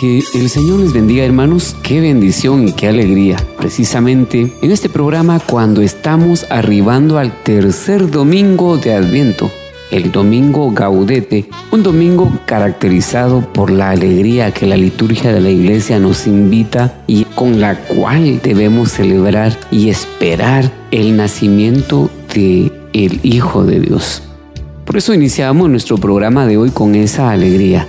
Que el Señor les bendiga hermanos, qué bendición y qué alegría. Precisamente en este programa cuando estamos arribando al tercer domingo de Adviento, el domingo Gaudete, un domingo caracterizado por la alegría que la liturgia de la iglesia nos invita y con la cual debemos celebrar y esperar el nacimiento de el Hijo de Dios. Por eso iniciamos nuestro programa de hoy con esa alegría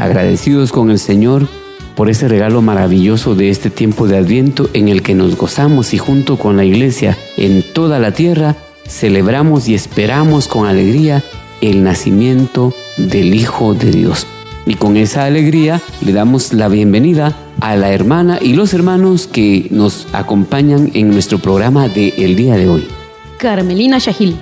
agradecidos con el Señor por ese regalo maravilloso de este tiempo de Adviento en el que nos gozamos y junto con la iglesia en toda la tierra celebramos y esperamos con alegría el nacimiento del Hijo de Dios. Y con esa alegría le damos la bienvenida a la hermana y los hermanos que nos acompañan en nuestro programa de el día de hoy. Carmelina Shahil.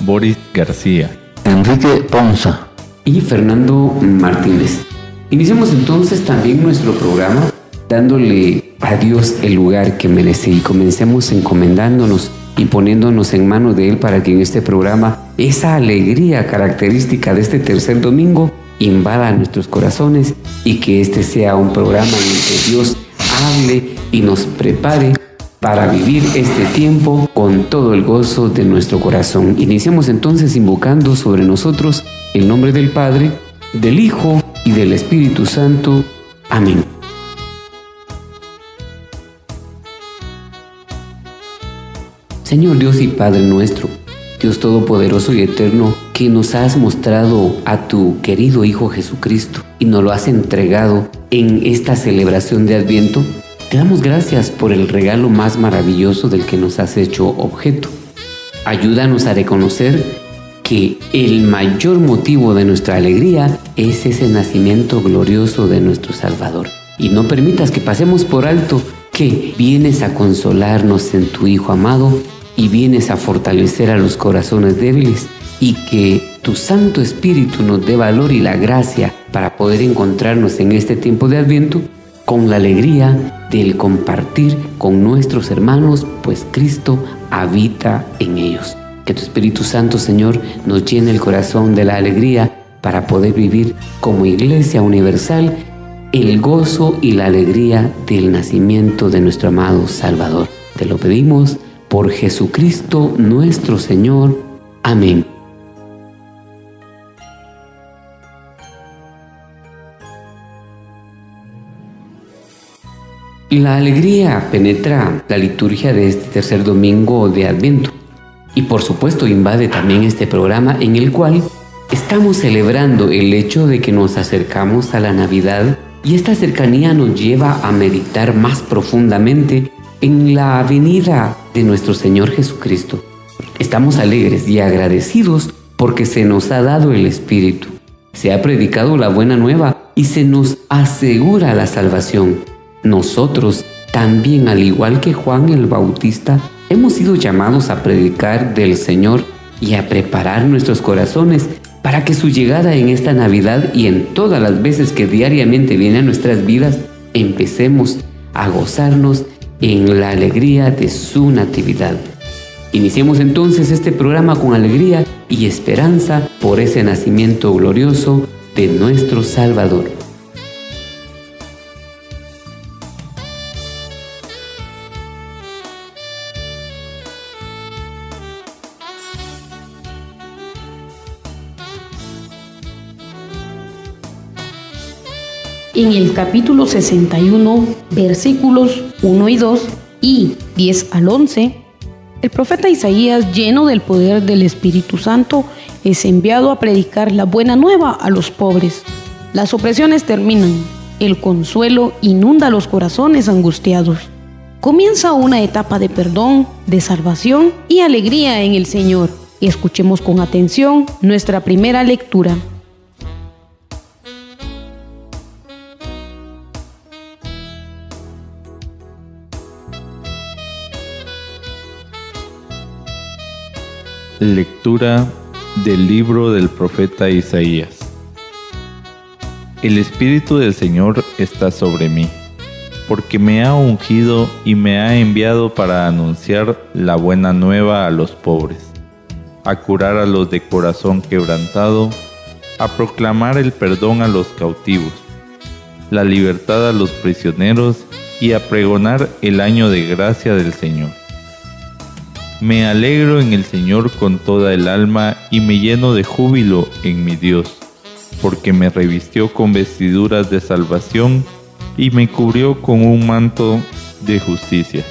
Boris García. Enrique Ponza y Fernando Martínez. Iniciamos entonces también nuestro programa dándole a Dios el lugar que merece y comencemos encomendándonos y poniéndonos en manos de Él para que en este programa esa alegría característica de este tercer domingo invada nuestros corazones y que este sea un programa en el que Dios hable y nos prepare para vivir este tiempo con todo el gozo de nuestro corazón. Iniciamos entonces invocando sobre nosotros el nombre del Padre, del Hijo y del Espíritu Santo. Amén. Señor Dios y Padre nuestro, Dios Todopoderoso y Eterno, que nos has mostrado a tu querido Hijo Jesucristo y nos lo has entregado en esta celebración de Adviento, te damos gracias por el regalo más maravilloso del que nos has hecho objeto. Ayúdanos a reconocer que el mayor motivo de nuestra alegría es ese nacimiento glorioso de nuestro Salvador. Y no permitas que pasemos por alto que vienes a consolarnos en tu Hijo amado y vienes a fortalecer a los corazones débiles y que tu Santo Espíritu nos dé valor y la gracia para poder encontrarnos en este tiempo de Adviento con la alegría del compartir con nuestros hermanos, pues Cristo habita en ellos. Que tu Espíritu Santo, Señor, nos llene el corazón de la alegría para poder vivir como iglesia universal el gozo y la alegría del nacimiento de nuestro amado Salvador. Te lo pedimos por Jesucristo nuestro Señor. Amén. La alegría penetra la liturgia de este tercer domingo de Adviento y por supuesto invade también este programa en el cual estamos celebrando el hecho de que nos acercamos a la Navidad y esta cercanía nos lleva a meditar más profundamente en la venida de nuestro Señor Jesucristo. Estamos alegres y agradecidos porque se nos ha dado el Espíritu, se ha predicado la buena nueva y se nos asegura la salvación. Nosotros también, al igual que Juan el Bautista, hemos sido llamados a predicar del Señor y a preparar nuestros corazones para que su llegada en esta Navidad y en todas las veces que diariamente viene a nuestras vidas, empecemos a gozarnos en la alegría de su natividad. Iniciemos entonces este programa con alegría y esperanza por ese nacimiento glorioso de nuestro Salvador. En el capítulo 61, versículos 1 y 2 y 10 al 11, el profeta Isaías, lleno del poder del Espíritu Santo, es enviado a predicar la buena nueva a los pobres. Las opresiones terminan, el consuelo inunda los corazones angustiados. Comienza una etapa de perdón, de salvación y alegría en el Señor. Escuchemos con atención nuestra primera lectura. Lectura del libro del profeta Isaías. El Espíritu del Señor está sobre mí, porque me ha ungido y me ha enviado para anunciar la buena nueva a los pobres, a curar a los de corazón quebrantado, a proclamar el perdón a los cautivos, la libertad a los prisioneros y a pregonar el año de gracia del Señor me alegro en el Señor con toda el alma y me lleno de júbilo en mi Dios, porque me revistió con vestiduras de salvación y me cubrió con un manto de justicia,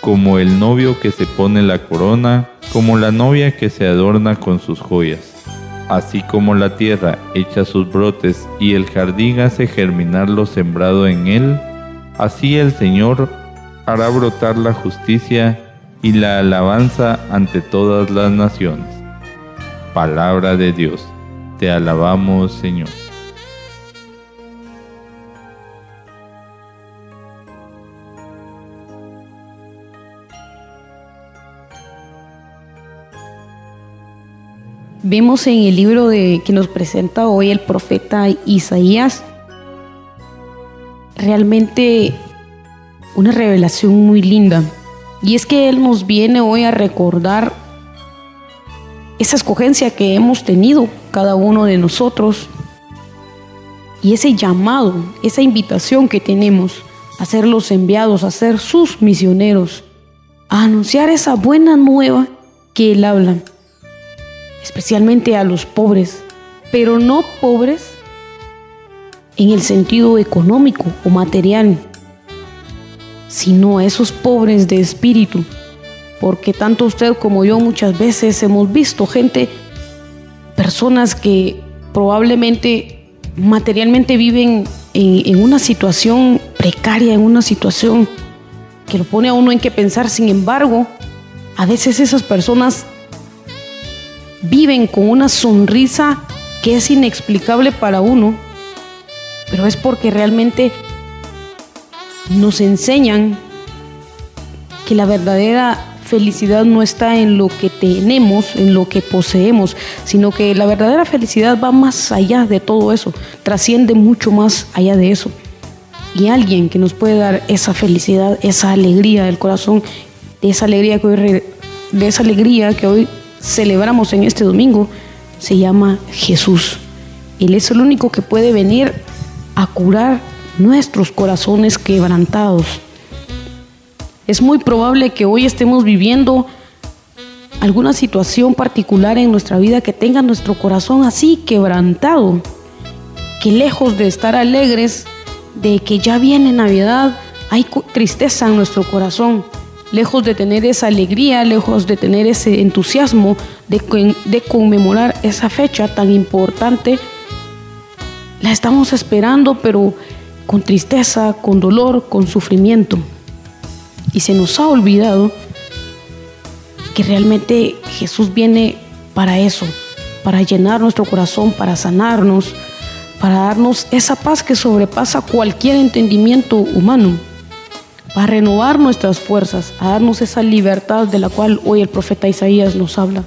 como el novio que se pone la corona, como la novia que se adorna con sus joyas. Así como la tierra echa sus brotes y el jardín hace germinar lo sembrado en él, así el Señor hará brotar la justicia y la alabanza ante todas las naciones. Palabra de Dios, te alabamos Señor. Vemos en el libro de, que nos presenta hoy el profeta Isaías realmente una revelación muy linda y es que Él nos viene hoy a recordar esa escogencia que hemos tenido cada uno de nosotros y ese llamado, esa invitación que tenemos a ser los enviados, a ser sus misioneros, a anunciar esa buena nueva que Él habla, especialmente a los pobres, pero no pobres en el sentido económico o material, sino a esos pobres de espíritu. Porque tanto usted como yo muchas veces hemos visto gente, personas que probablemente materialmente viven en, una situación precaria, en una situación que lo pone a uno en que pensar. Sin embargo, a veces esas personas viven con una sonrisa que es inexplicable para uno, pero es porque realmente nos enseñan que la verdadera felicidad no está en lo que tenemos, en lo que poseemos, sino que la verdadera felicidad va más allá de todo eso, trasciende mucho más allá de eso. Y alguien que nos puede dar esa felicidad, esa alegría del corazón, esa alegría que hoy, de esa alegría que hoy celebramos en este domingo, se llama Jesús. Él es el único que puede venir a curar nuestros corazones quebrantados. Es muy probable que hoy estemos viviendo alguna situación particular en nuestra vida que tenga nuestro corazón así quebrantado, que lejos de estar alegres, de que ya viene Navidad, hay tristeza en nuestro corazón, lejos de tener esa alegría, lejos de tener ese entusiasmo de, de conmemorar esa fecha tan importante, la estamos esperando, pero con tristeza, con dolor, con sufrimiento. Y se nos ha olvidado que realmente Jesús viene para eso, para llenar nuestro corazón, para sanarnos, para darnos esa paz que sobrepasa cualquier entendimiento humano, para renovar nuestras fuerzas, a darnos esa libertad de la cual hoy el profeta Isaías nos habla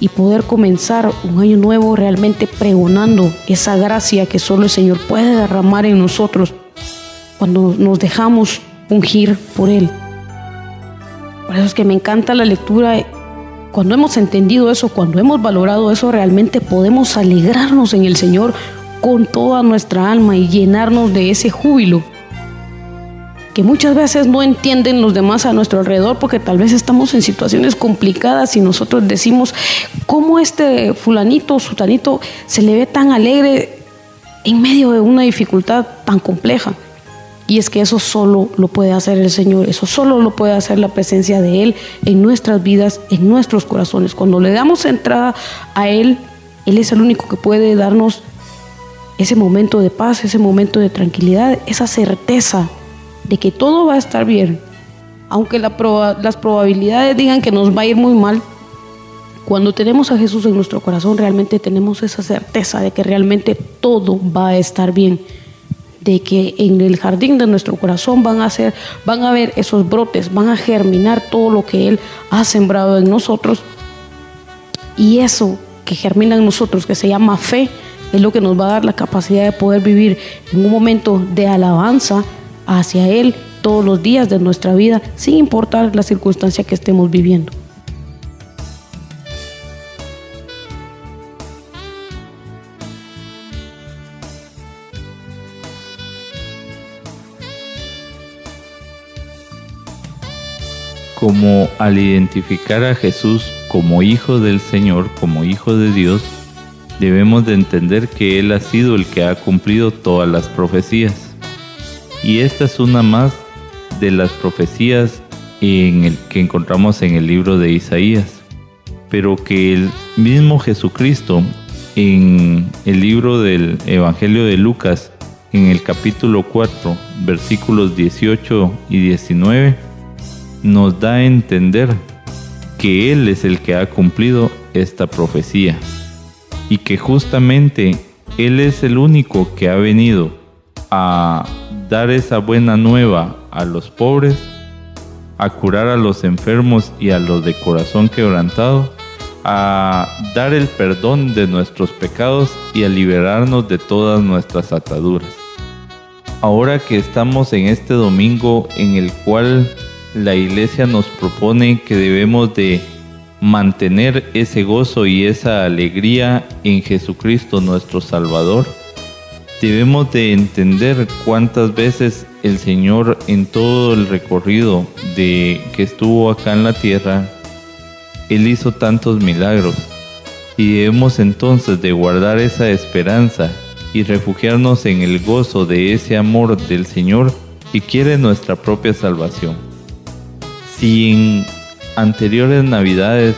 y poder comenzar un año nuevo realmente pregonando esa gracia que solo el Señor puede derramar en nosotros cuando nos dejamos ungir por Él. Por eso es que me encanta la lectura. Cuando hemos entendido eso, cuando hemos valorado eso, realmente podemos alegrarnos en el Señor con toda nuestra alma y llenarnos de ese júbilo que muchas veces no entienden los demás a nuestro alrededor porque tal vez estamos en situaciones complicadas y nosotros decimos, ¿cómo este fulanito o sutanito se le ve tan alegre en medio de una dificultad tan compleja. Y es que eso solo lo puede hacer el Señor, eso solo lo puede hacer la presencia de Él en nuestras vidas, en nuestros corazones. Cuando le damos entrada a Él, Él es el único que puede darnos ese momento de paz, ese momento de tranquilidad, esa certeza de que todo va a estar bien. Aunque las probabilidades digan que nos va a ir muy mal, cuando tenemos a Jesús en nuestro corazón, realmente tenemos esa certeza de que realmente todo va a estar bien de que en el jardín de nuestro corazón van a ser, van a ver esos brotes, van a germinar todo lo que Él ha sembrado en nosotros. Y eso que germina en nosotros, que se llama fe, es lo que nos va a dar la capacidad de poder vivir en un momento de alabanza hacia Él todos los días de nuestra vida, sin importar la circunstancia que estemos viviendo. como al identificar a Jesús como hijo del Señor, como hijo de Dios, debemos de entender que Él ha sido el que ha cumplido todas las profecías. Y esta es una más de las profecías que encontramos en el libro de Isaías, pero que el mismo Jesucristo en el libro del Evangelio de Lucas, en el capítulo 4, versículos 18 y 19, nos da a entender que Él es el que ha cumplido esta profecía. Y que justamente Él es el único que ha venido a dar esa buena nueva a los pobres, a curar a los enfermos y a los de corazón quebrantado, a dar el perdón de nuestros pecados y a liberarnos de todas nuestras ataduras. Ahora que estamos en este domingo en el cual la iglesia nos propone que debemos de mantener ese gozo y esa alegría en Jesucristo nuestro Salvador, debemos de entender cuántas veces el Señor en todo el recorrido de que estuvo acá en la tierra, Él hizo tantos milagros y debemos entonces de guardar esa esperanza y refugiarnos en el gozo de ese amor del Señor que quiere nuestra propia salvación. Si en anteriores navidades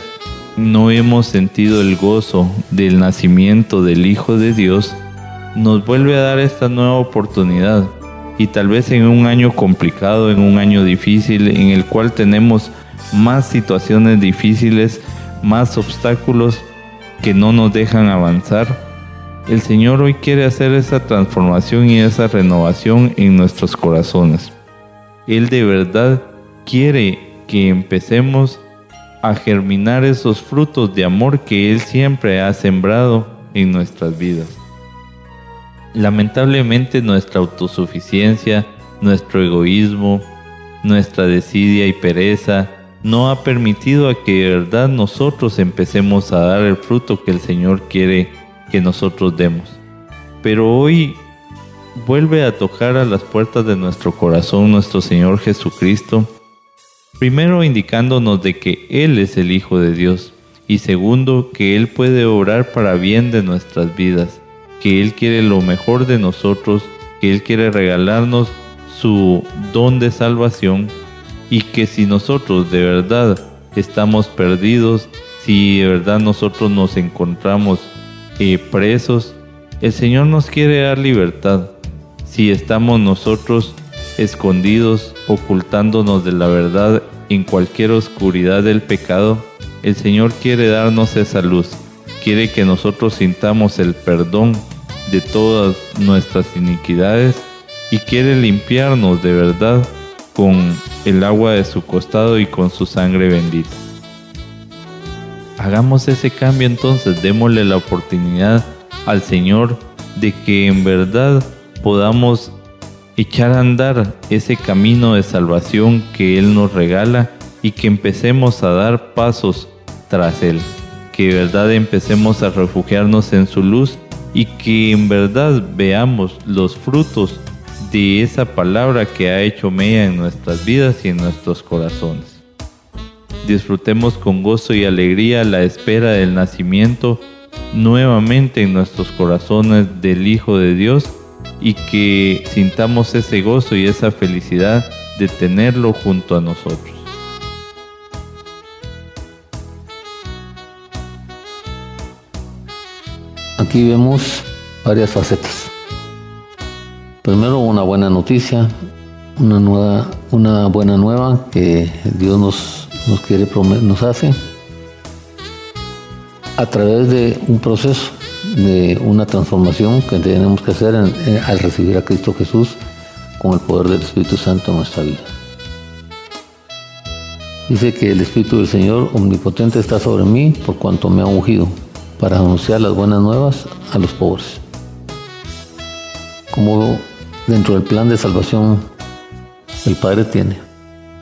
no hemos sentido el gozo del nacimiento del Hijo de Dios, nos vuelve a dar esta nueva oportunidad y tal vez en un año complicado, en un año difícil, en el cual tenemos más situaciones difíciles, más obstáculos que no nos dejan avanzar, el Señor hoy quiere hacer esa transformación y esa renovación en nuestros corazones. Él de verdad quiere que empecemos a germinar esos frutos de amor que Él siempre ha sembrado en nuestras vidas. Lamentablemente nuestra autosuficiencia, nuestro egoísmo, nuestra desidia y pereza no ha permitido a que de verdad nosotros empecemos a dar el fruto que el Señor quiere que nosotros demos. Pero hoy vuelve a tocar a las puertas de nuestro corazón nuestro Señor Jesucristo Primero indicándonos de que Él es el Hijo de Dios y segundo que Él puede obrar para bien de nuestras vidas, que Él quiere lo mejor de nosotros, que Él quiere regalarnos su don de salvación y que si nosotros de verdad estamos perdidos, si de verdad nosotros nos encontramos eh, presos, el Señor nos quiere dar libertad. Si estamos nosotros escondidos, ocultándonos de la verdad en cualquier oscuridad del pecado, el Señor quiere darnos esa luz, quiere que nosotros sintamos el perdón de todas nuestras iniquidades y quiere limpiarnos de verdad con el agua de su costado y con su sangre bendita. Hagamos ese cambio entonces, démosle la oportunidad al Señor de que en verdad podamos echar a andar ese camino de salvación que Él nos regala y que empecemos a dar pasos tras Él, que de verdad empecemos a refugiarnos en su luz y que en verdad veamos los frutos de esa palabra que ha hecho mella en nuestras vidas y en nuestros corazones. Disfrutemos con gozo y alegría la espera del nacimiento nuevamente en nuestros corazones del Hijo de Dios y que sintamos ese gozo y esa felicidad de tenerlo junto a nosotros. Aquí vemos varias facetas. Primero una buena noticia, una, nueva, una buena nueva que Dios nos, nos quiere nos hace a través de un proceso de una transformación que tenemos que hacer al recibir a Cristo Jesús con el poder del Espíritu Santo en nuestra vida. Dice que el Espíritu del Señor omnipotente está sobre mí por cuanto me ha ungido para anunciar las buenas nuevas a los pobres. Como dentro del plan de salvación el Padre tiene,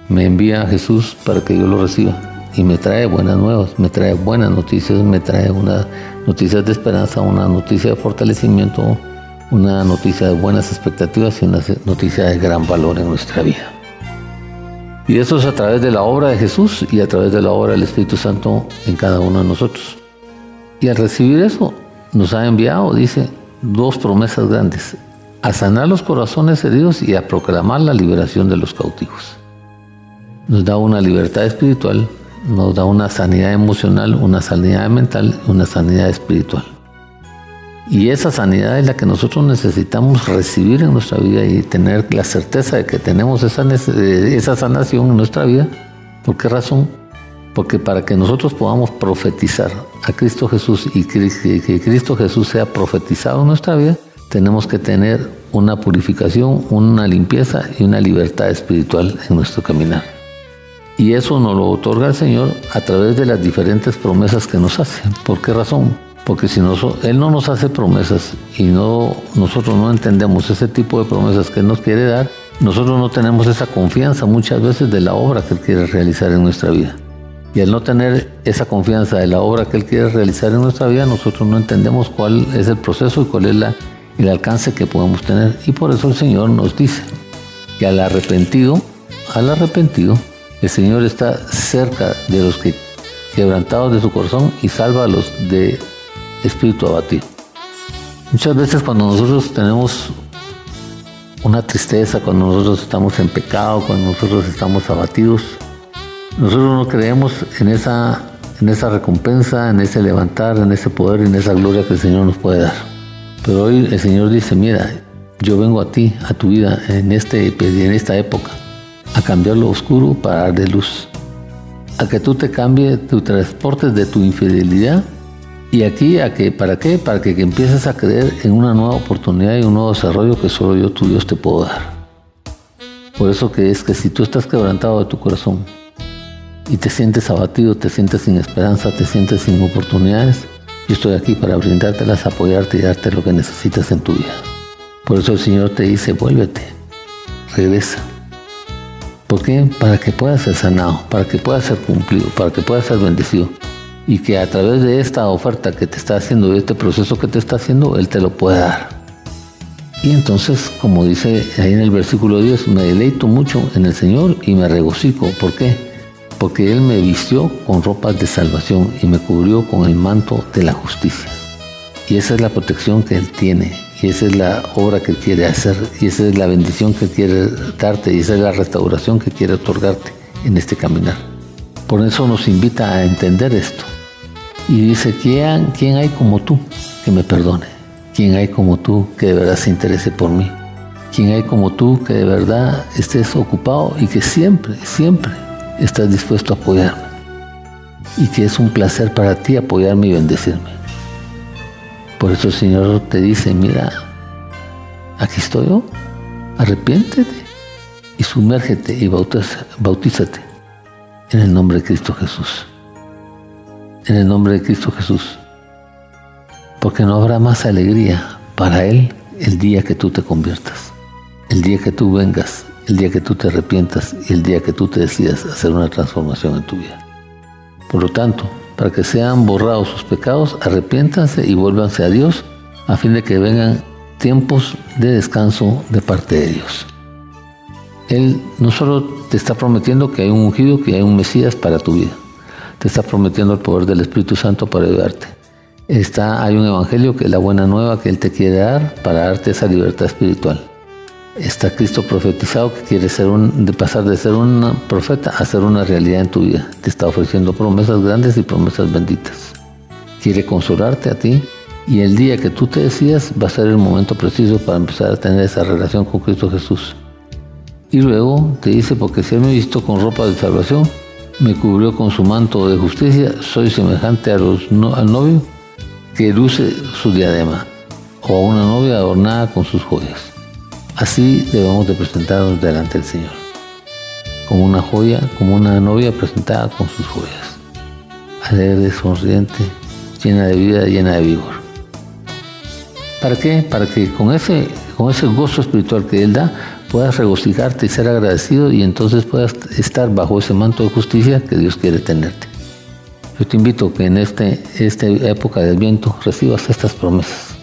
me envía a Jesús para que yo lo reciba y me trae buenas nuevas, me trae buenas noticias, me trae una noticias de esperanza, una noticia de fortalecimiento, una noticia de buenas expectativas y una noticia de gran valor en nuestra vida. Y eso es a través de la obra de Jesús y a través de la obra del Espíritu Santo en cada uno de nosotros. Y al recibir eso, nos ha enviado, dice, dos promesas grandes, a sanar los corazones heridos y a proclamar la liberación de los cautivos. Nos da una libertad espiritual nos da una sanidad emocional, una sanidad mental, una sanidad espiritual. Y esa sanidad es la que nosotros necesitamos recibir en nuestra vida y tener la certeza de que tenemos esa, esa sanación en nuestra vida. ¿Por qué razón? Porque para que nosotros podamos profetizar a Cristo Jesús y que Cristo Jesús sea profetizado en nuestra vida, tenemos que tener una purificación, una limpieza y una libertad espiritual en nuestro caminar. Y eso nos lo otorga el Señor a través de las diferentes promesas que nos hace. ¿Por qué razón? Porque si Él no nos hace promesas y no, nosotros no entendemos ese tipo de promesas que Él nos quiere dar, nosotros no tenemos esa confianza muchas veces de la obra que Él quiere realizar en nuestra vida. Y al no tener esa confianza de la obra que Él quiere realizar en nuestra vida, nosotros no entendemos cuál es el proceso y cuál es el alcance que podemos tener. Y por eso el Señor nos dice que al arrepentido, al arrepentido, el Señor está cerca de los que quebrantados de su corazón y salva a los de espíritu abatido. Muchas veces cuando nosotros tenemos una tristeza, cuando nosotros estamos en pecado, cuando nosotros estamos abatidos, nosotros no creemos en esa, en esa recompensa, en ese levantar, en ese poder, en esa gloria que el Señor nos puede dar. Pero hoy el Señor dice, mira, yo vengo a ti, a tu vida, en, este, en esta época a cambiar lo oscuro para dar de luz, a que tú te cambies, tu transportes de tu infidelidad y aquí a que, ¿para qué? Para que, empieces a creer en una nueva oportunidad y un nuevo desarrollo que solo yo, tu Dios, te puedo dar. Por eso que es que si tú estás quebrantado de tu corazón y te sientes abatido, te sientes sin esperanza, te sientes sin oportunidades, yo estoy aquí para brindártelas, apoyarte y darte lo que necesitas en tu vida. Por eso el Señor te dice, vuélvete, regresa. ¿Por qué? Para que pueda ser sanado, para que pueda ser cumplido, para que pueda ser bendecido. Y que a través de esta oferta que te está haciendo, de este proceso que te está haciendo, Él te lo puede dar. Y entonces, como dice ahí en el versículo 10, me deleito mucho en el Señor y me regocijo. ¿Por qué? Porque Él me vistió con ropas de salvación y me cubrió con el manto de la justicia. Y esa es la protección que Él tiene y esa es la obra que quiere hacer y esa es la bendición que quiere darte y esa es la restauración que quiere otorgarte en este caminar. Por eso nos invita a entender esto. Y dice, ¿quién, quién hay como tú que me perdone? ¿Quién hay como tú que de verdad se interese por mí? ¿Quién hay como tú que de verdad estés ocupado y que siempre, siempre estás dispuesto a apoyarme? Y que es un placer para ti apoyarme y bendecirme. Por eso el Señor te dice, mira, aquí estoy yo, arrepiéntete y sumérgete y bautízate en el nombre de Cristo Jesús. En el nombre de Cristo Jesús. Porque no habrá más alegría para Él el día que tú te conviertas, el día que tú vengas, el día que tú te arrepientas y el día que tú te decidas hacer una transformación en tu vida. Por lo tanto, para que sean borrados sus pecados, arrepiéntanse y vuélvanse a Dios, a fin de que vengan tiempos de descanso de parte de Dios. Él no solo te está prometiendo que hay un ungido, que hay un Mesías para tu vida, te está prometiendo el poder del Espíritu Santo para ayudarte. está, hay un evangelio que es la buena nueva que Él te quiere dar para darte esa libertad espiritual. Está Cristo profetizado que quiere ser un, de pasar de ser un profeta a ser una realidad en tu vida. Te está ofreciendo promesas grandes y promesas benditas. Quiere consolarte a ti y el día que tú te decidas va a ser el momento preciso para empezar a tener esa relación con Cristo Jesús. Y luego te dice, porque si Él me visto con ropa de salvación, me cubrió con su manto de justicia, soy semejante a los, al novio que luce su diadema, o a una novia adornada con sus joyas. Así debemos de presentarnos delante del Señor, como una joya, como una novia presentada con sus joyas, alegre, sonriente, llena de vida, llena de vigor. ¿Para qué? Para que con ese, con ese gozo espiritual que Él da, puedas regocijarte y ser agradecido y entonces puedas estar bajo ese manto de justicia que Dios quiere tenerte. Yo te invito que en este, esta época del viento recibas estas promesas.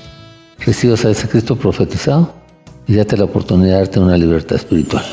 Recibas a ese Cristo profetizado y date la oportunidad de darte una libertad espiritual.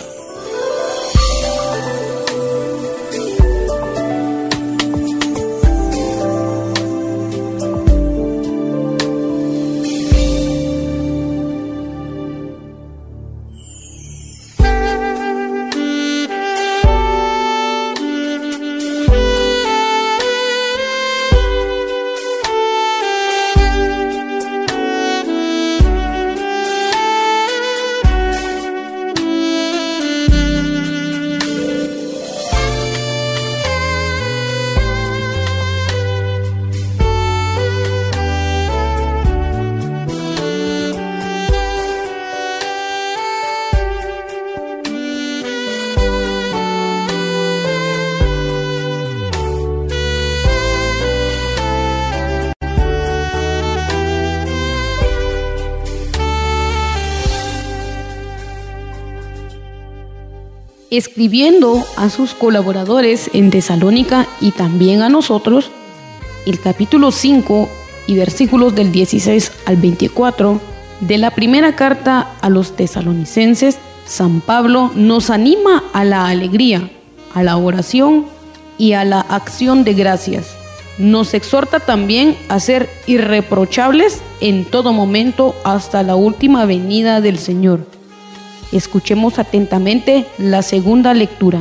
Escribiendo a sus colaboradores en Tesalónica y también a nosotros, el capítulo 5 y versículos del 16 al 24 de la primera carta a los tesalonicenses, San Pablo nos anima a la alegría, a la oración y a la acción de gracias. Nos exhorta también a ser irreprochables en todo momento hasta la última venida del Señor Escuchemos atentamente la segunda lectura.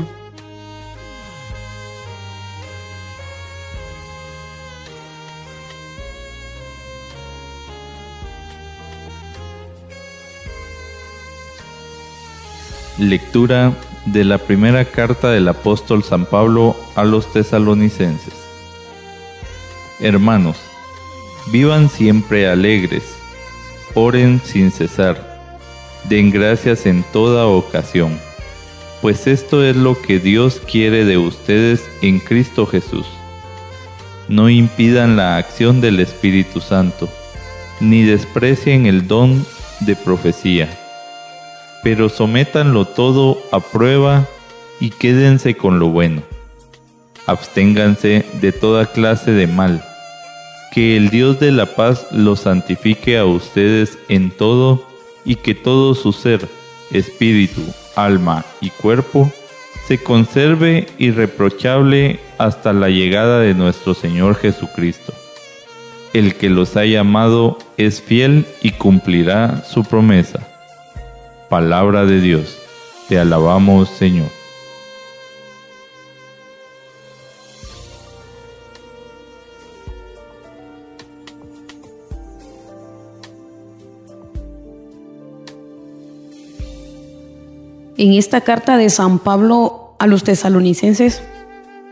Lectura de la primera carta del apóstol San Pablo a los tesalonicenses. Hermanos, vivan siempre alegres, oren sin cesar den gracias en toda ocasión, pues esto es lo que Dios quiere de ustedes en Cristo Jesús. No impidan la acción del Espíritu Santo, ni desprecien el don de profecía, pero sométanlo todo a prueba y quédense con lo bueno. Absténganse de toda clase de mal. Que el Dios de la paz los santifique a ustedes en todo y que todo su ser, espíritu, alma y cuerpo se conserve irreprochable hasta la llegada de nuestro Señor Jesucristo. El que los ha llamado es fiel y cumplirá su promesa. Palabra de Dios, te alabamos Señor. En esta carta de San Pablo a los tesalonicenses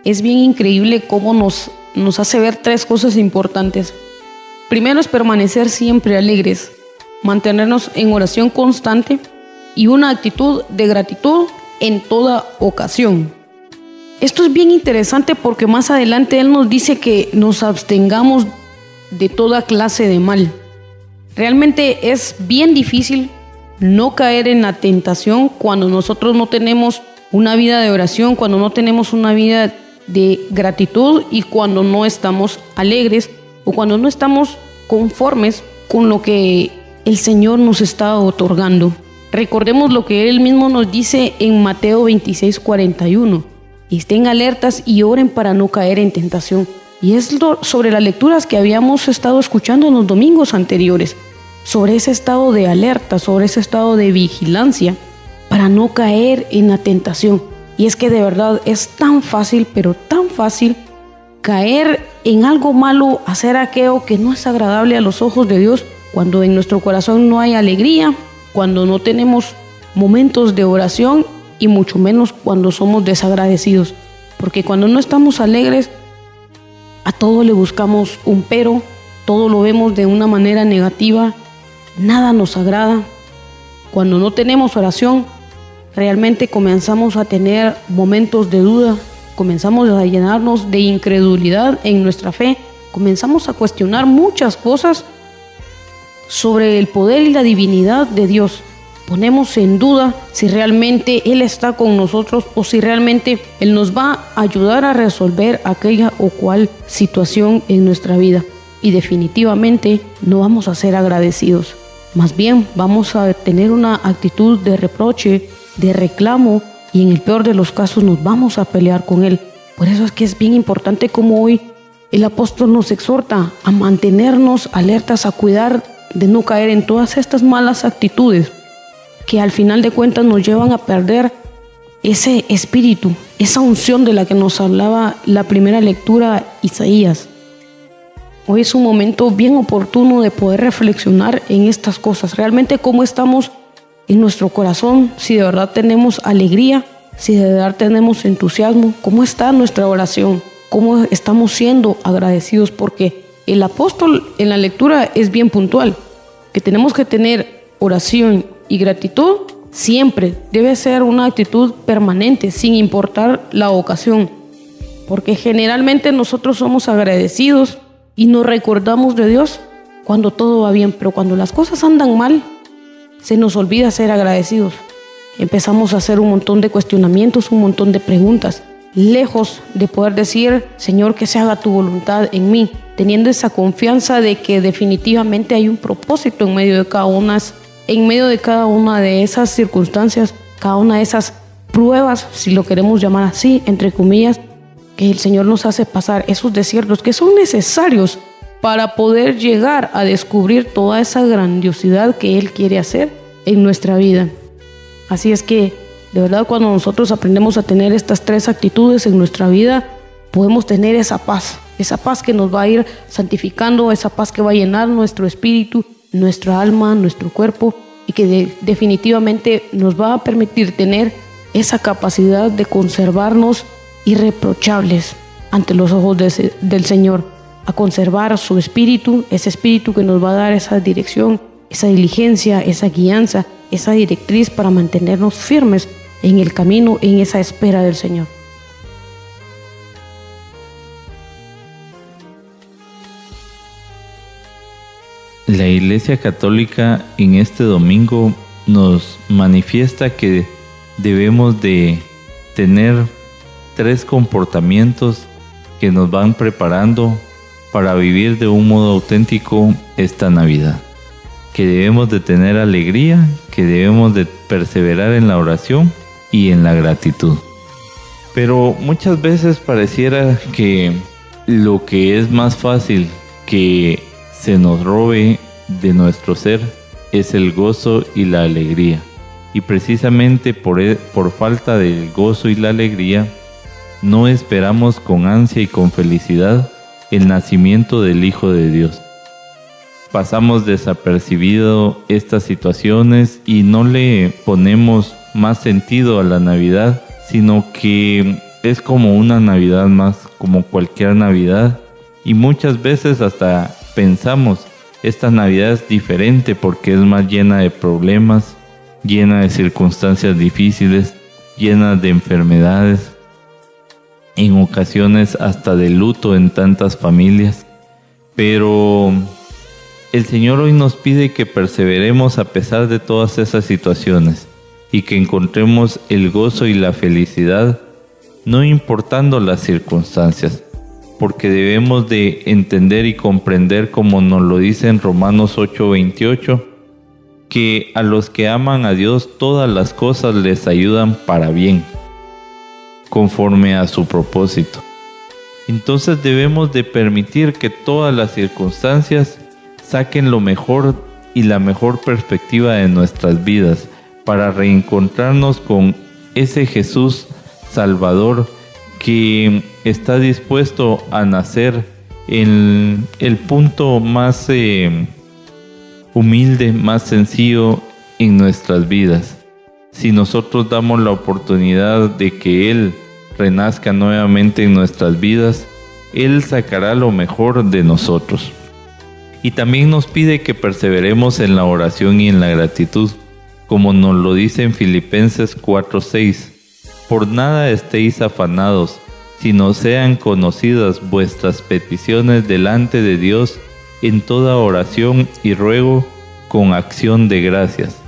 es bien increíble cómo nos, nos hace ver tres cosas importantes. Primero es permanecer siempre alegres, mantenernos en oración constante y una actitud de gratitud en toda ocasión. Esto es bien interesante porque más adelante Él nos dice que nos abstengamos de toda clase de mal. Realmente es bien difícil no caer en la tentación cuando nosotros no tenemos una vida de oración, cuando no tenemos una vida de gratitud y cuando no estamos alegres o cuando no estamos conformes con lo que el Señor nos está otorgando. Recordemos lo que Él mismo nos dice en Mateo 26, 41. Estén alertas y oren para no caer en tentación. y es sobre las lecturas que habíamos estado escuchando los domingos anteriores, sobre ese estado de alerta, sobre ese estado de vigilancia, para no caer en la tentación. Y es que de verdad es tan fácil, pero tan fácil, caer en algo malo, hacer aquello que no es agradable a los ojos de Dios, cuando en nuestro corazón no hay alegría, cuando no tenemos momentos de oración y mucho menos cuando somos desagradecidos. Porque cuando no estamos alegres, a todo le buscamos un pero, todo lo vemos de una manera negativa, nada nos agrada. Cuando no tenemos oración, realmente comenzamos a tener momentos de duda, comenzamos a llenarnos de incredulidad en nuestra fe, comenzamos a cuestionar muchas cosas sobre el poder y la divinidad de Dios. Ponemos en duda si realmente Él está con nosotros o si realmente Él nos va a ayudar a resolver aquella o cual situación en nuestra vida. Y definitivamente no vamos a ser agradecidos. Más bien vamos a tener una actitud de reproche, de reclamo y en el peor de los casos nos vamos a pelear con Él. Por eso es que es bien importante como hoy el apóstol nos exhorta a mantenernos alertas, a cuidar de no caer en todas estas malas actitudes que al final de cuentas nos llevan a perder ese espíritu, esa unción de la que nos hablaba la primera lectura Isaías. Hoy es un momento bien oportuno de poder reflexionar en estas cosas, realmente cómo estamos en nuestro corazón, si de verdad tenemos alegría, si de verdad tenemos entusiasmo, cómo está nuestra oración, cómo estamos siendo agradecidos, porque el apóstol en la lectura es bien puntual, que tenemos que tener oración y gratitud siempre. Debe ser una actitud permanente, sin importar la ocasión, porque generalmente nosotros somos agradecidos y nos recordamos de Dios cuando todo va bien, pero cuando las cosas andan mal, se nos olvida ser agradecidos. Empezamos a hacer un montón de cuestionamientos, un montón de preguntas, lejos de poder decir, Señor, que se haga tu voluntad en mí, teniendo esa confianza de que definitivamente hay un propósito en medio de cada una, en medio de cada una de esas circunstancias, cada una de esas pruebas, si lo queremos llamar así, entre comillas, que el Señor nos hace pasar esos desiertos que son necesarios para poder llegar a descubrir toda esa grandiosidad que Él quiere hacer en nuestra vida. Así es que, de verdad, cuando nosotros aprendemos a tener estas tres actitudes en nuestra vida, podemos tener esa paz, esa paz que nos va a ir santificando, esa paz que va a llenar nuestro espíritu, nuestra alma, nuestro cuerpo y que definitivamente nos va a permitir tener esa capacidad de conservarnos irreprochables ante los ojos del Señor a conservar su espíritu, ese espíritu que nos va a dar esa dirección, esa diligencia, esa guianza, esa directriz para mantenernos firmes en el camino, en esa espera del Señor. La Iglesia Católica en este domingo nos manifiesta que debemos de tener tres comportamientos que nos van preparando para vivir de un modo auténtico esta Navidad. Que debemos de tener alegría, que debemos de perseverar en la oración y en la gratitud. Pero muchas veces pareciera que lo que es más fácil que se nos robe de nuestro ser es el gozo y la alegría. Y precisamente por, e, por falta del gozo y la alegría, no esperamos con ansia y con felicidad el nacimiento del Hijo de Dios. Pasamos desapercibido estas situaciones y no le ponemos más sentido a la Navidad, sino que es como una Navidad más, como cualquier Navidad. Y muchas veces hasta pensamos, esta Navidad es diferente porque es más llena de problemas, llena de circunstancias difíciles, llena de enfermedades, en ocasiones hasta de luto en tantas familias. Pero el Señor hoy nos pide que perseveremos a pesar de todas esas situaciones y que encontremos el gozo y la felicidad no importando las circunstancias, porque debemos de entender y comprender como nos lo dice en Romanos 8:28, que a los que aman a Dios todas las cosas les ayudan para bien conforme a su propósito. Entonces debemos de permitir que todas las circunstancias saquen lo mejor y la mejor perspectiva de nuestras vidas para reencontrarnos con ese Jesús Salvador que está dispuesto a nacer en el punto más eh, humilde, más sencillo en nuestras vidas. Si nosotros damos la oportunidad de que Él renazca nuevamente en nuestras vidas, Él sacará lo mejor de nosotros. Y también nos pide que perseveremos en la oración y en la gratitud, como nos lo dice en Filipenses 4:6. Por nada estéis afanados, sino sean conocidas vuestras peticiones delante de Dios en toda oración y ruego con acción de gracias.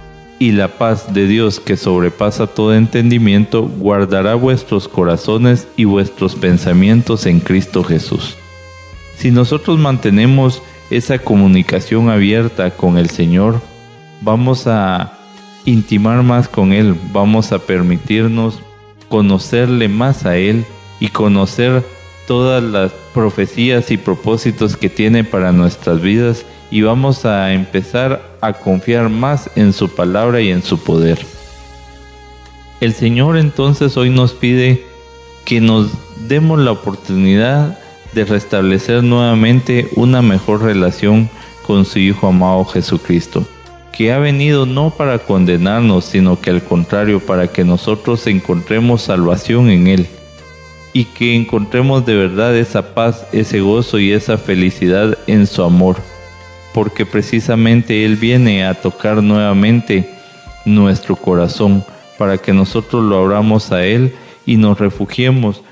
Y la paz de Dios que sobrepasa todo entendimiento guardará vuestros corazones y vuestros pensamientos en Cristo Jesús. Si nosotros mantenemos esa comunicación abierta con el Señor, vamos a intimar más con Él, vamos a permitirnos conocerle más a Él y conocer todas las profecías y propósitos que tiene para nuestras vidas y vamos a empezar a confiar más en su palabra y en su poder. El Señor entonces hoy nos pide que nos demos la oportunidad de restablecer nuevamente una mejor relación con su Hijo amado Jesucristo, que ha venido no para condenarnos, sino que al contrario, para que nosotros encontremos salvación en Él y que encontremos de verdad esa paz, ese gozo y esa felicidad en su amor, porque precisamente Él viene a tocar nuevamente nuestro corazón para que nosotros lo abramos a Él y nos refugiemos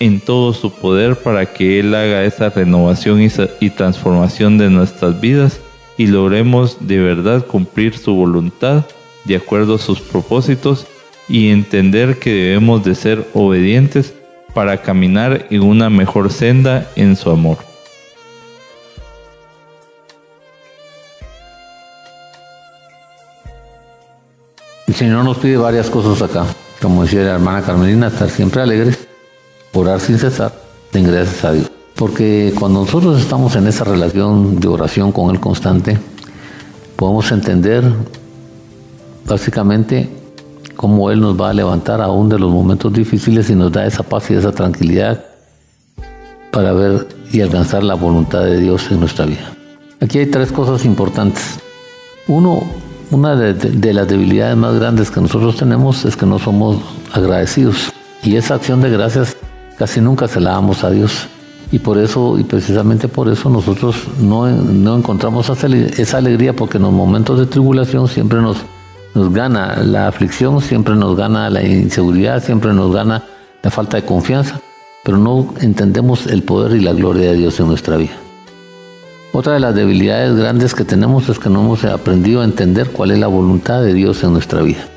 en todo su poder para que Él haga esa renovación y, transformación de nuestras vidas y logremos de verdad cumplir su voluntad de acuerdo a sus propósitos y entender que debemos de ser obedientes para caminar en una mejor senda en su amor. El Señor nos pide varias cosas acá, como decía la hermana Carmelina, estar siempre alegres orar sin cesar, den gracias a Dios. Porque cuando nosotros estamos en esa relación de oración con Él constante, podemos entender básicamente cómo Él nos va a levantar aún de los momentos difíciles y nos da esa paz y esa tranquilidad para ver y alcanzar la voluntad de Dios en nuestra vida. Aquí hay tres cosas importantes. Uno, una de, las debilidades más grandes que nosotros tenemos es que no somos agradecidos. Y esa acción de gracias casi nunca se la damos a Dios. Y por eso, y precisamente por eso nosotros no, no encontramos esa alegría, porque en los momentos de tribulación siempre nos, nos gana la aflicción, siempre nos gana la inseguridad, siempre nos gana la falta de confianza, pero no entendemos el poder y la gloria de Dios en nuestra vida. Otra de las debilidades grandes que tenemos es que no hemos aprendido a entender cuál es la voluntad de Dios en nuestra vida.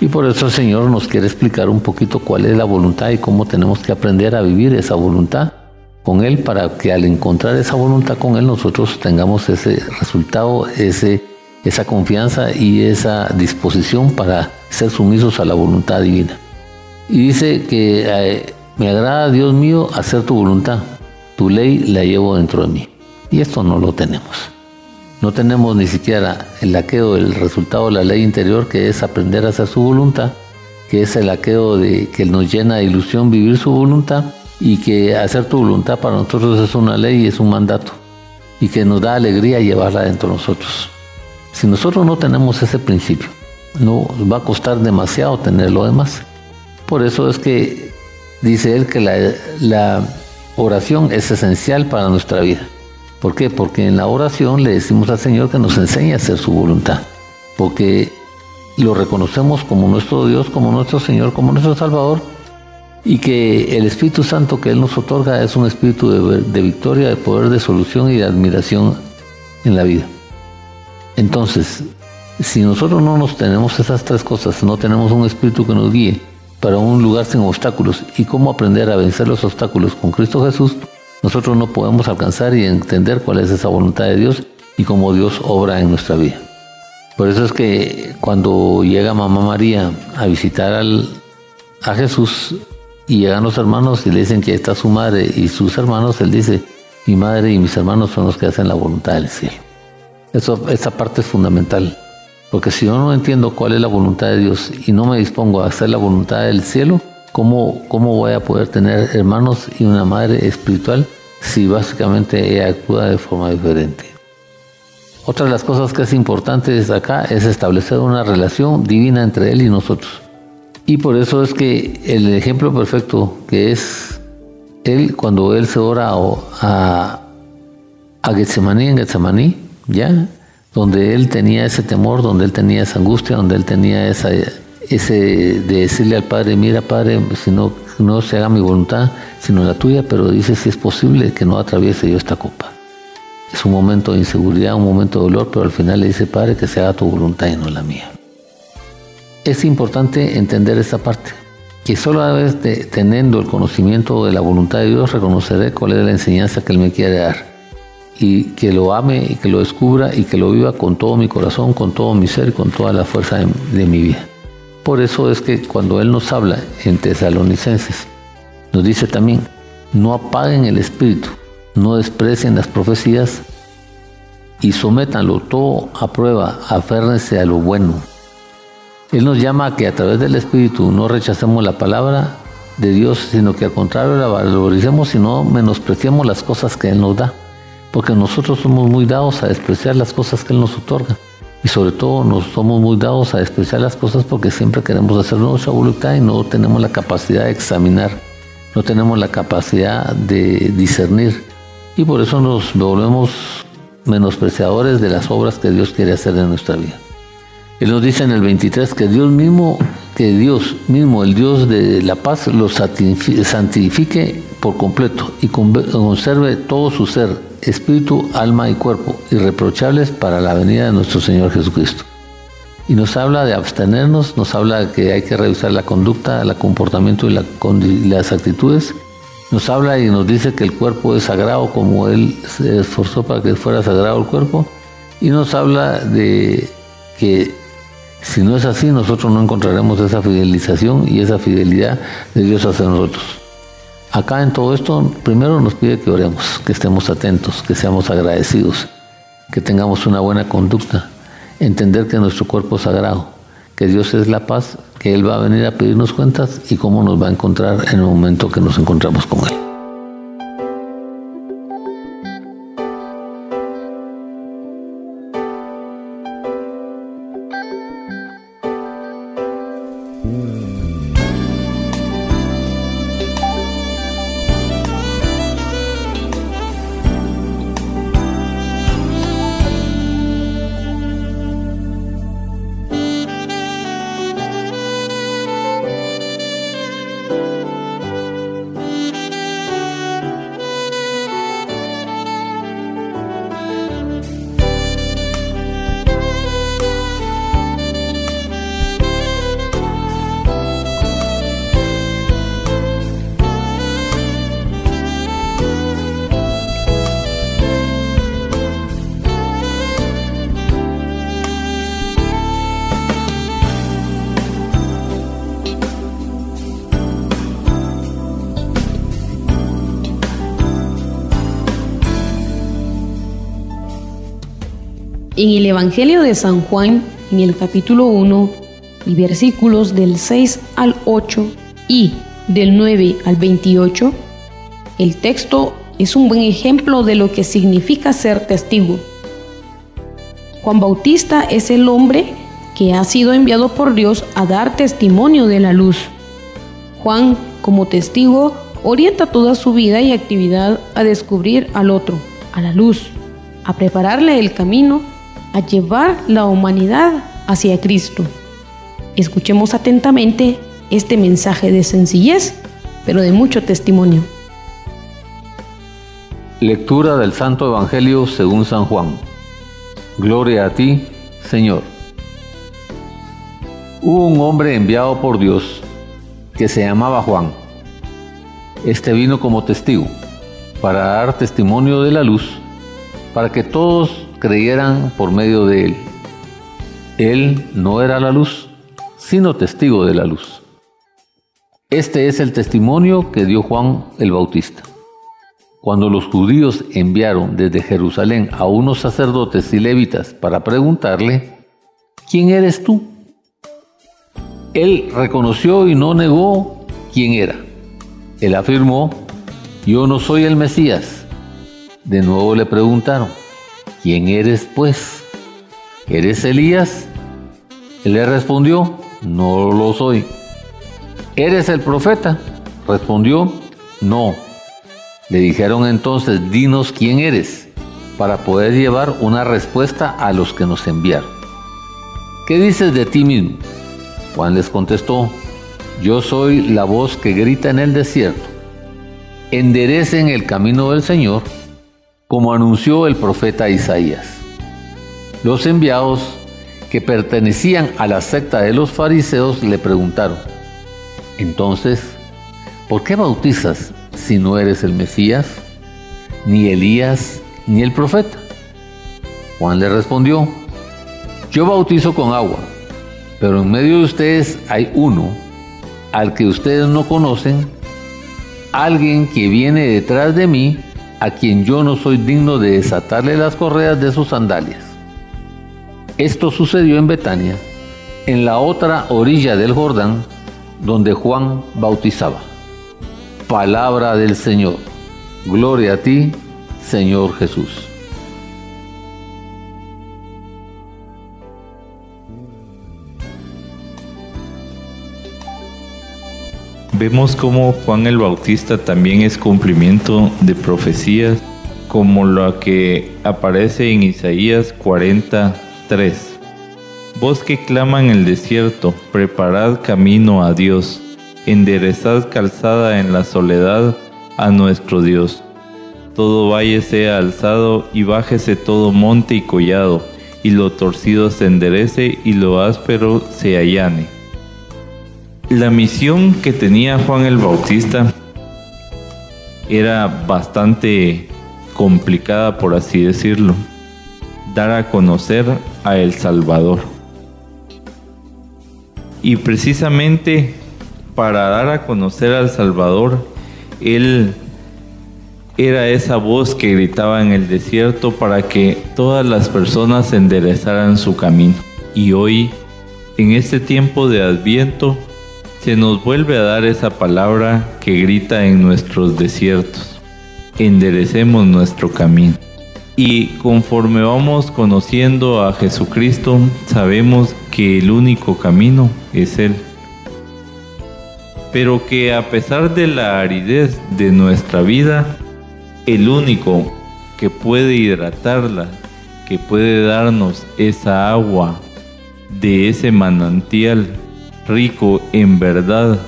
Y por eso el Señor nos quiere explicar un poquito cuál es la voluntad y cómo tenemos que aprender a vivir esa voluntad con Él para que al encontrar esa voluntad con Él nosotros tengamos ese resultado, ese, esa confianza y esa disposición para ser sumisos a la voluntad divina. Y dice que eh, me agrada, Dios mío, hacer tu voluntad. Tu ley la llevo dentro de mí. Y esto no lo tenemos. No tenemos ni siquiera el laqueo del resultado de la ley interior, que es aprender a hacer su voluntad, que es el laqueo de que nos llena de ilusión vivir su voluntad y que hacer tu voluntad para nosotros es una ley y es un mandato y que nos da alegría llevarla dentro de nosotros. Si nosotros no tenemos ese principio, no va a costar demasiado tener lo demás. Por eso es que dice él que la, la oración es esencial para nuestra vida. ¿Por qué? Porque en la oración le decimos al Señor que nos enseñe a hacer su voluntad. Porque lo reconocemos como nuestro Dios, como nuestro Señor, como nuestro Salvador. Y que el Espíritu Santo que Él nos otorga es un espíritu de, victoria, de poder, de solución y de admiración en la vida. Entonces, si nosotros no nos tenemos esas tres cosas, no tenemos un espíritu que nos guíe para un lugar sin obstáculos y cómo aprender a vencer los obstáculos con Cristo Jesús, nosotros no podemos alcanzar y entender cuál es esa voluntad de Dios y cómo Dios obra en nuestra vida. Por eso es que cuando llega Mamá María a visitar al, a Jesús y llegan los hermanos y le dicen que está su madre y sus hermanos, él dice, mi madre y mis hermanos son los que hacen la voluntad del cielo. Eso, esa parte es fundamental, porque si yo no entiendo cuál es la voluntad de Dios y no me dispongo a hacer la voluntad del cielo, ¿cómo, cómo voy a poder tener hermanos y una madre espiritual si básicamente ella actúa de forma diferente? Otra de las cosas que es importante acá es establecer una relación divina entre Él y nosotros. Y por eso es que el ejemplo perfecto que es Él cuando Él se ora a, a Getsemaní, en Getsemaní, ¿ya? Donde Él tenía ese temor, donde Él tenía esa angustia, donde Él tenía esa, ese de decirle al Padre, mira Padre, si no, no se haga mi voluntad, sino la tuya, pero dice si es posible que no atraviese yo esta copa. Es un momento de inseguridad, un momento de dolor, pero al final le dice, Padre, que se haga tu voluntad y no la mía. Es importante entender esta parte, que solo a vez teniendo el conocimiento de la voluntad de Dios reconoceré cuál es la enseñanza que Él me quiere dar y que lo ame y que lo descubra y que lo viva con todo mi corazón, con todo mi ser, con toda la fuerza de mi vida. Por eso es que cuando Él nos habla en Tesalonicenses, nos dice también, no apaguen el espíritu, no desprecien las profecías y sométanlo todo a prueba, aférrense a lo bueno. Él nos llama a que a través del Espíritu no rechacemos la palabra de Dios, sino que al contrario la valoricemos y no menospreciemos las cosas que Él nos da, porque nosotros somos muy dados a despreciar las cosas que Él nos otorga. Y sobre todo nos somos muy dados a despreciar las cosas porque siempre queremos hacer nuestra voluntad y no tenemos la capacidad de examinar, no tenemos la capacidad de discernir y por eso nos volvemos menospreciadores de las obras que Dios quiere hacer en nuestra vida. Él nos dice en el 23 que Dios mismo, que Dios mismo, el Dios de la paz, los santifique por completo y conserve todo su ser, espíritu, alma y cuerpo, irreprochables para la venida de nuestro Señor Jesucristo. Y nos habla de abstenernos, nos habla de que hay que revisar la conducta, el comportamiento y, y las actitudes nos habla y nos dice que el cuerpo es sagrado como Él se esforzó para que fuera sagrado el cuerpo. Y nos habla de que si no es así, nosotros no encontraremos esa fidelización y esa fidelidad de Dios hacia nosotros. Acá en todo esto, primero nos pide que oremos, que estemos atentos, que seamos agradecidos, que tengamos una buena conducta, entender que nuestro cuerpo es sagrado, que Dios es la paz que Él va a venir a pedirnos cuentas y cómo nos va a encontrar en el momento que nos encontramos con Él. En el Evangelio de San Juan, en el capítulo 1 y versículos del 6 al 8 y del 9 al 28, el texto es un buen ejemplo de lo que significa ser testigo. Juan Bautista es el hombre que ha sido enviado por Dios a dar testimonio de la luz. Juan, como testigo, orienta toda su vida y actividad a descubrir al otro, a la luz, a prepararle el camino a llevar la humanidad hacia Cristo. Escuchemos atentamente este mensaje de sencillez, pero de mucho testimonio. Lectura del Santo Evangelio según San Juan. Gloria a ti, Señor. Hubo un hombre enviado por Dios que se llamaba Juan. Este vino como testigo para dar testimonio de la luz, para que todos creyeran por medio de él. Él no era la luz, sino testigo de la luz. Este es el testimonio que dio Juan el Bautista. Cuando los judíos enviaron desde Jerusalén a unos sacerdotes y levitas para preguntarle, ¿quién eres tú? Él reconoció y no negó quién era. Él afirmó, yo no soy el Mesías. De nuevo le preguntaron, ¿quién eres pues? ¿Eres Elías? Él le respondió, no lo soy. ¿Eres el profeta? Respondió, no. Le dijeron entonces, dinos quién eres, para poder llevar una respuesta a los que nos enviaron. ¿Qué dices de ti mismo? Juan les contestó, yo soy la voz que grita en el desierto. Enderecen el camino del Señor, como anunció el profeta Isaías. Los enviados que pertenecían a la secta de los fariseos le preguntaron, entonces, ¿por qué bautizas si no eres el Mesías, ni Elías, ni el profeta? Juan le respondió, yo bautizo con agua pero en medio de ustedes hay uno al que ustedes no conocen, alguien que viene detrás de mí, a quien yo no soy digno de desatarle las correas de sus sandalias. Esto sucedió en Betania, en la otra orilla del Jordán, donde Juan bautizaba. Palabra del Señor. Gloria a ti, Señor Jesús. Vemos cómo Juan el Bautista también es cumplimiento de profecías como la que aparece en Isaías 43. Voz que clama en el desierto, preparad camino a Dios, enderezad calzada en la soledad a nuestro Dios. Todo valle sea alzado y bájese todo monte y collado, y lo torcido se enderece y lo áspero se allane la misión que tenía Juan el Bautista era bastante complicada, por así decirlo, dar a conocer a El Salvador. Y precisamente para dar a conocer al Salvador, él era esa voz que gritaba en el desierto para que todas las personas enderezaran su camino. Y hoy, en este tiempo de adviento, se nos vuelve a dar esa palabra que grita en nuestros desiertos. Enderecemos nuestro camino. Y conforme vamos conociendo a Jesucristo, sabemos que el único camino es Él. Pero que a pesar de la aridez de nuestra vida, el único que puede hidratarla, que puede darnos esa agua de ese manantial rico en verdad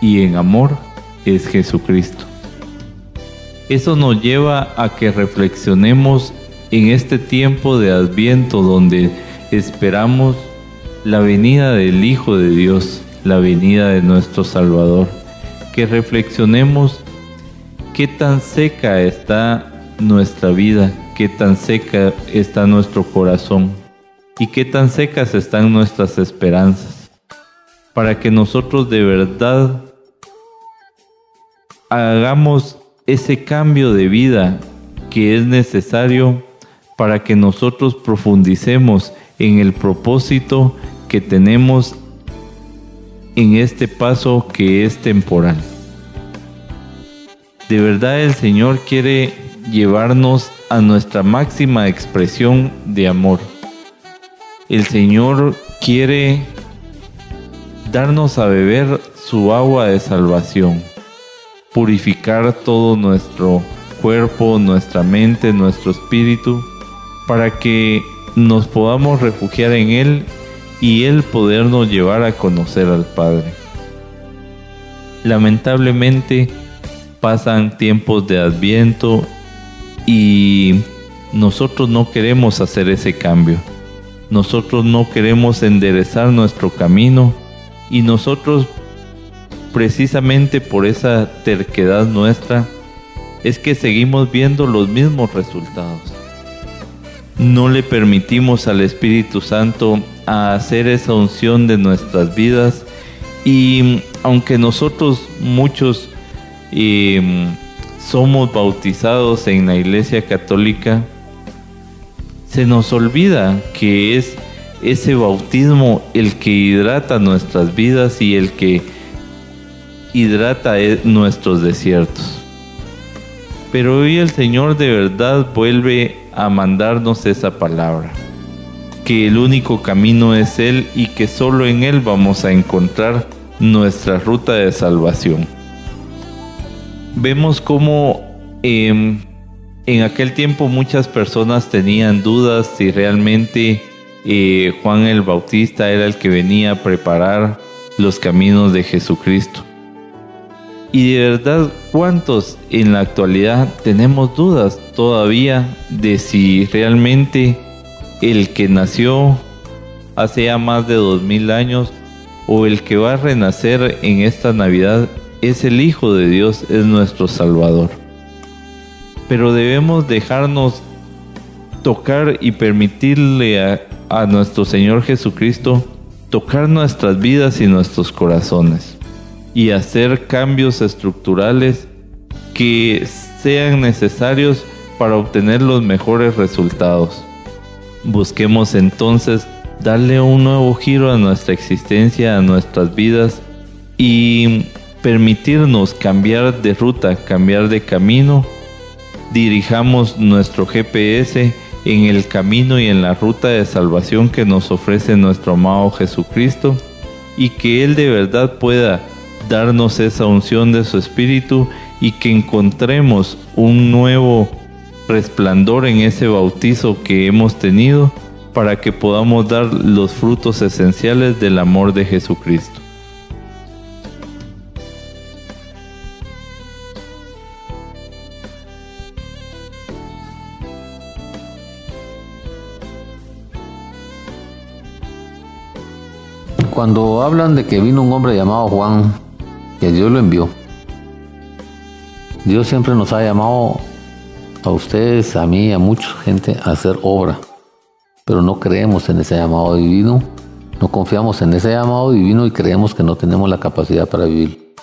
y en amor es Jesucristo. Eso nos lleva a que reflexionemos en este tiempo de adviento donde esperamos la venida del Hijo de Dios, la venida de nuestro Salvador. Que reflexionemos qué tan seca está nuestra vida, qué tan seca está nuestro corazón y qué tan secas están nuestras esperanzas para que nosotros de verdad hagamos ese cambio de vida que es necesario para que nosotros profundicemos en el propósito que tenemos en este paso que es temporal. De verdad el Señor quiere llevarnos a nuestra máxima expresión de amor. El Señor quiere darnos a beber su agua de salvación, purificar todo nuestro cuerpo, nuestra mente, nuestro espíritu, para que nos podamos refugiar en Él y Él podernos llevar a conocer al Padre. Lamentablemente pasan tiempos de adviento y nosotros no queremos hacer ese cambio. Nosotros no queremos enderezar nuestro camino y nosotros, precisamente por esa terquedad nuestra, es que seguimos viendo los mismos resultados. No le permitimos al Espíritu Santo a hacer esa unción de nuestras vidas Y aunque nosotros muchos em, somos bautizados en la Iglesia Católica, se nos olvida que es ese bautismo el que hidrata nuestras vidas y el que hidrata e, nuestros desiertos. Pero hoy el Señor de verdad vuelve a mandarnos esa palabra, que el único camino es Él y que solo en Él vamos a encontrar nuestra ruta de salvación. Vemos cómo em, en aquel tiempo muchas personas tenían dudas si realmente Juan el Bautista era el que venía a preparar los caminos de Jesucristo. Y de verdad, ¿cuántos en la actualidad tenemos dudas todavía de si realmente el que nació hace ya más de dos mil años o el que va a renacer en esta Navidad es el Hijo de Dios, es nuestro Salvador? Pero debemos dejarnos tocar y permitirle a, a nuestro Señor Jesucristo tocar nuestras vidas y nuestros corazones y hacer cambios estructurales que sean necesarios para obtener los mejores resultados. Busquemos entonces darle un nuevo giro a nuestra existencia, a nuestras vidas y permitirnos cambiar de ruta, cambiar de camino. Dirijamos nuestro GPS en el camino y en la ruta de salvación que nos ofrece nuestro amado Jesucristo y que Él de verdad pueda darnos esa unción de su Espíritu y que encontremos un nuevo resplandor en ese bautizo que hemos tenido para que podamos dar los frutos esenciales del amor de Jesucristo. Cuando hablan de que vino un hombre llamado Juan, que Dios lo envió, Dios siempre nos ha llamado a ustedes, a mí, a mucha gente a hacer obra, pero no creemos en ese llamado divino, no confiamos en ese llamado divino y creemos que no tenemos la capacidad para vivir.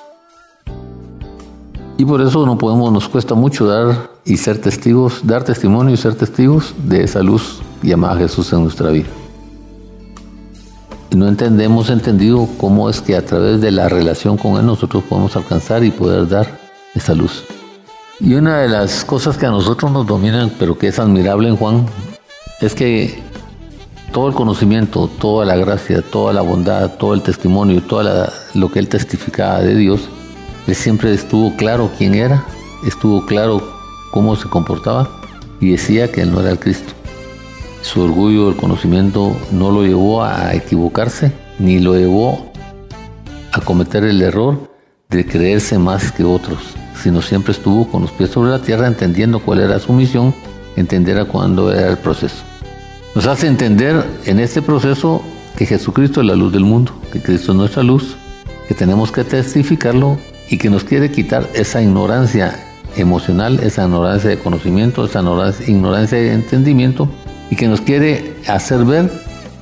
Y por eso no podemos, nos cuesta mucho dar y ser testigos, dar testimonio y ser testigos de esa luz llamada Jesús en nuestra vida no entendemos entendido cómo es que a través de la relación con Él nosotros podemos alcanzar y poder dar esa luz. Y una de las cosas que a nosotros nos dominan, pero que es admirable en Juan, es que todo el conocimiento, toda la gracia, toda la bondad, todo el testimonio, todo lo que Él testificaba de Dios, Él siempre estuvo claro quién era, estuvo claro cómo se comportaba y decía que Él no era el Cristo. Su orgullo, el conocimiento no lo llevó a equivocarse, ni lo llevó a cometer el error de creerse más que otros, sino siempre estuvo con los pies sobre la tierra entendiendo cuál era su misión, entender a cuándo era el proceso. Nos hace entender en este proceso que Jesucristo es la luz del mundo, que Cristo es nuestra luz, que tenemos que testificarlo y que nos quiere quitar esa ignorancia emocional, esa ignorancia de conocimiento, esa ignorancia de entendimiento y que nos quiere hacer ver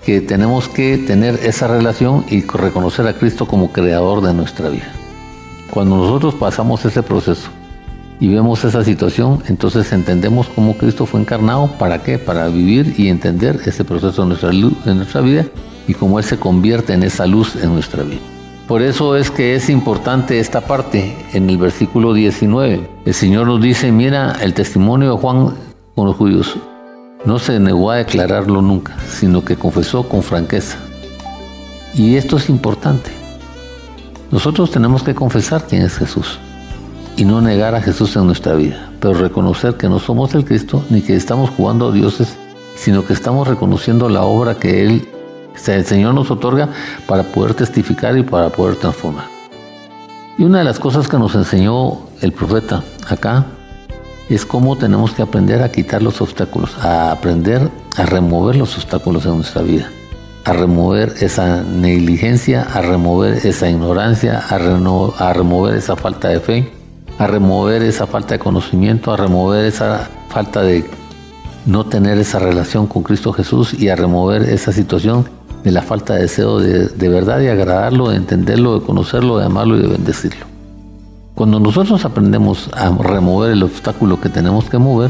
que tenemos que tener esa relación y reconocer a Cristo como creador de nuestra vida. Cuando nosotros pasamos ese proceso y vemos esa situación, entonces entendemos cómo Cristo fue encarnado, ¿para qué? Para vivir y entender ese proceso en nuestra, nuestra vida y cómo Él se convierte en esa luz en nuestra vida. Por eso es que es importante esta parte en el versículo 19. El Señor nos dice, mira el testimonio de Juan con los judíos. No se negó a declararlo nunca, sino que confesó con franqueza. Y esto es importante. Nosotros tenemos que confesar quién es Jesús y no negar a Jesús en nuestra vida, pero reconocer que no somos el Cristo ni que estamos jugando a dioses, sino que estamos reconociendo la obra que Él, el Señor nos otorga para poder testificar y para poder transformar. Y una de las cosas que nos enseñó el profeta acá es cómo tenemos que aprender a quitar los obstáculos, a aprender a remover los obstáculos en nuestra vida, a remover esa negligencia, a remover esa ignorancia, a, remover esa falta de fe, a remover esa falta de conocimiento, a remover esa falta de no tener esa relación con Cristo Jesús y a remover esa situación de la falta de deseo de, de verdad de agradarlo, de entenderlo, de conocerlo, de amarlo y de bendecirlo. Cuando nosotros aprendemos a remover el obstáculo que tenemos que mover,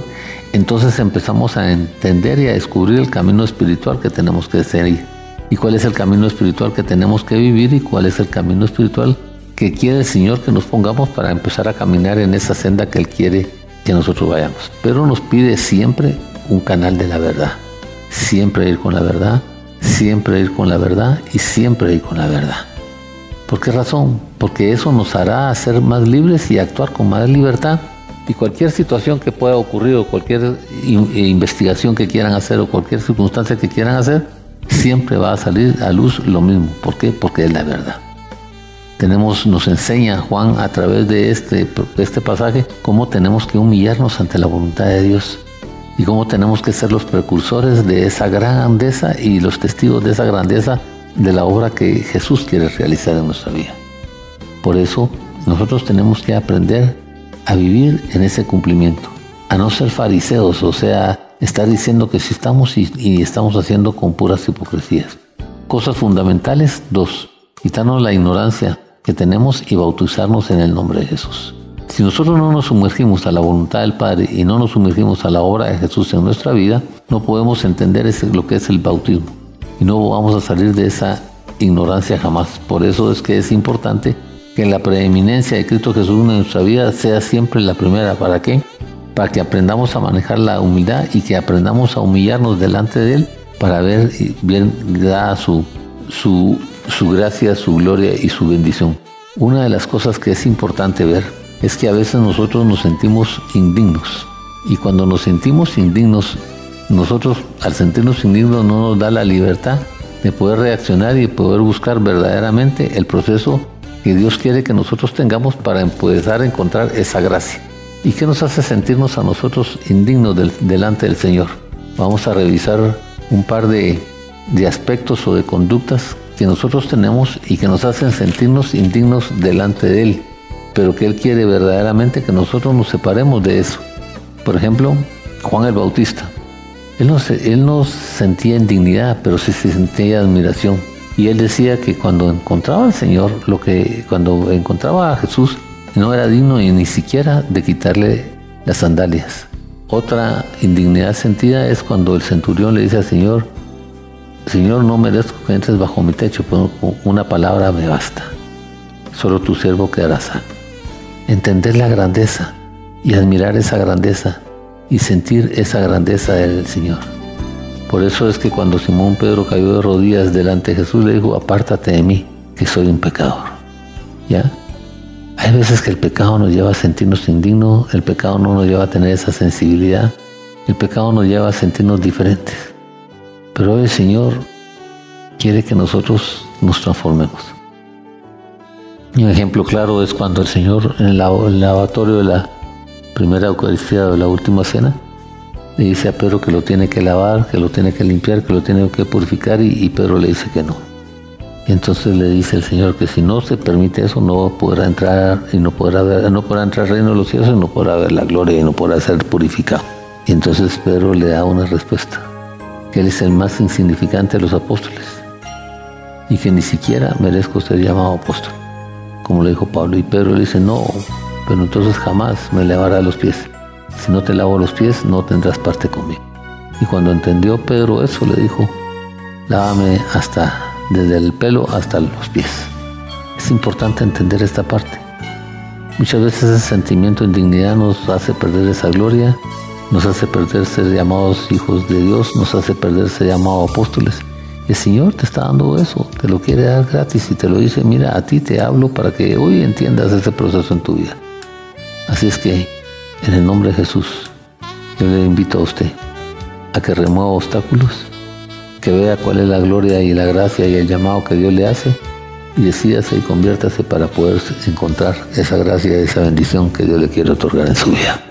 entonces empezamos a entender y a descubrir el camino espiritual que tenemos que seguir. Y cuál es el camino espiritual que tenemos que vivir y cuál es el camino espiritual que quiere el Señor que nos pongamos para empezar a caminar en esa senda que Él quiere que nosotros vayamos. Pero nos pide siempre un canal de la verdad. Siempre ir con la verdad, siempre ir con la verdad y siempre ir con la verdad. ¿Por qué razón? Porque eso nos hará ser más libres y actuar con más libertad. Y cualquier situación que pueda ocurrir o cualquier eh, investigación que quieran hacer o cualquier circunstancia que quieran hacer, siempre va a salir a luz lo mismo. ¿Por qué? Porque es la verdad. Tenemos, nos enseña Juan a través de este, de este pasaje cómo tenemos que humillarnos ante la voluntad de Dios y cómo tenemos que ser los precursores de esa grandeza y los testigos de esa grandeza de la obra que Jesús quiere realizar en nuestra vida. Por eso nosotros tenemos que aprender a vivir en ese cumplimiento, a no ser fariseos, o sea, estar diciendo que sí estamos y, estamos haciendo con puras hipocresías. Cosas fundamentales, dos, quitarnos la ignorancia que tenemos y bautizarnos en el nombre de Jesús. Si nosotros no nos sumergimos a la voluntad del Padre y no nos sumergimos a la obra de Jesús en nuestra vida, no podemos entender lo que es el bautismo y no vamos a salir de esa ignorancia jamás. Por eso es que es importante que la preeminencia de Cristo Jesús en nuestra vida sea siempre la primera. ¿Para qué? Para que aprendamos a manejar la humildad y que aprendamos a humillarnos delante de Él para ver bien da su, su, su gracia, su gloria y su bendición. Una de las cosas que es importante ver es que a veces nosotros nos sentimos indignos y cuando nos sentimos indignos nosotros al sentirnos indignos no nos da la libertad de poder reaccionar y de poder buscar verdaderamente el proceso que Dios quiere que nosotros tengamos para empezar a encontrar esa gracia. ¿Y qué nos hace sentirnos a nosotros indignos delante del Señor? Vamos a revisar un par de, de aspectos o de conductas que nosotros tenemos y que nos hacen sentirnos indignos delante de Él, pero que Él quiere verdaderamente que nosotros nos separemos de eso. Por ejemplo, Juan el Bautista. Él no, él no sentía indignidad, pero sí se sentía admiración. Y él decía que cuando encontraba al Señor, lo que cuando encontraba a Jesús, no era digno ni siquiera de quitarle las sandalias. Otra indignidad sentida es cuando el centurión le dice al Señor, Señor, no merezco que entres bajo mi techo, pero una palabra me basta. Solo tu siervo quedará sano. Entender la grandeza y admirar esa grandeza y sentir esa grandeza del Señor. Por eso es que cuando Simón Pedro cayó de rodillas delante de Jesús, le dijo, apártate de mí, que soy un pecador. ¿Ya? Hay veces que el pecado nos lleva a sentirnos indignos, el pecado no nos lleva a tener esa sensibilidad, el pecado nos lleva a sentirnos diferentes. Pero hoy el Señor quiere que nosotros nos transformemos. un ejemplo claro es cuando el Señor en el lavatorio de la primera Eucaristía de la última cena, le dice a Pedro que lo tiene que lavar, que lo tiene que limpiar, que lo tiene que purificar y, Pedro le dice que no. Y entonces le dice el Señor que si no se permite eso no podrá entrar y no podrá ver, no podrá entrar reino de los cielos y no podrá ver la gloria y no podrá ser purificado. Y entonces Pedro le da una respuesta, que él es el más insignificante de los apóstoles y que ni siquiera merezco ser llamado apóstol, como le dijo Pablo. Y Pedro le dice, no, pero entonces jamás me lavará los pies. Si no te lavo los pies, no tendrás parte conmigo. Y cuando entendió Pedro eso, le dijo, lávame hasta, desde el pelo hasta los pies. Es importante entender esta parte. Muchas veces ese sentimiento de indignidad nos hace perder esa gloria, nos hace perder ser llamados hijos de Dios, nos hace perder ser llamados apóstoles. El Señor te está dando eso, te lo quiere dar gratis y te lo dice, mira, a ti te hablo para que hoy entiendas ese proceso en tu vida. Así es que, en el nombre de Jesús, yo le invito a usted a que remueva obstáculos, que vea cuál es la gloria y la gracia y el llamado que Dios le hace y decídase y conviértase para poder encontrar esa gracia y esa bendición que Dios le quiere otorgar en su vida.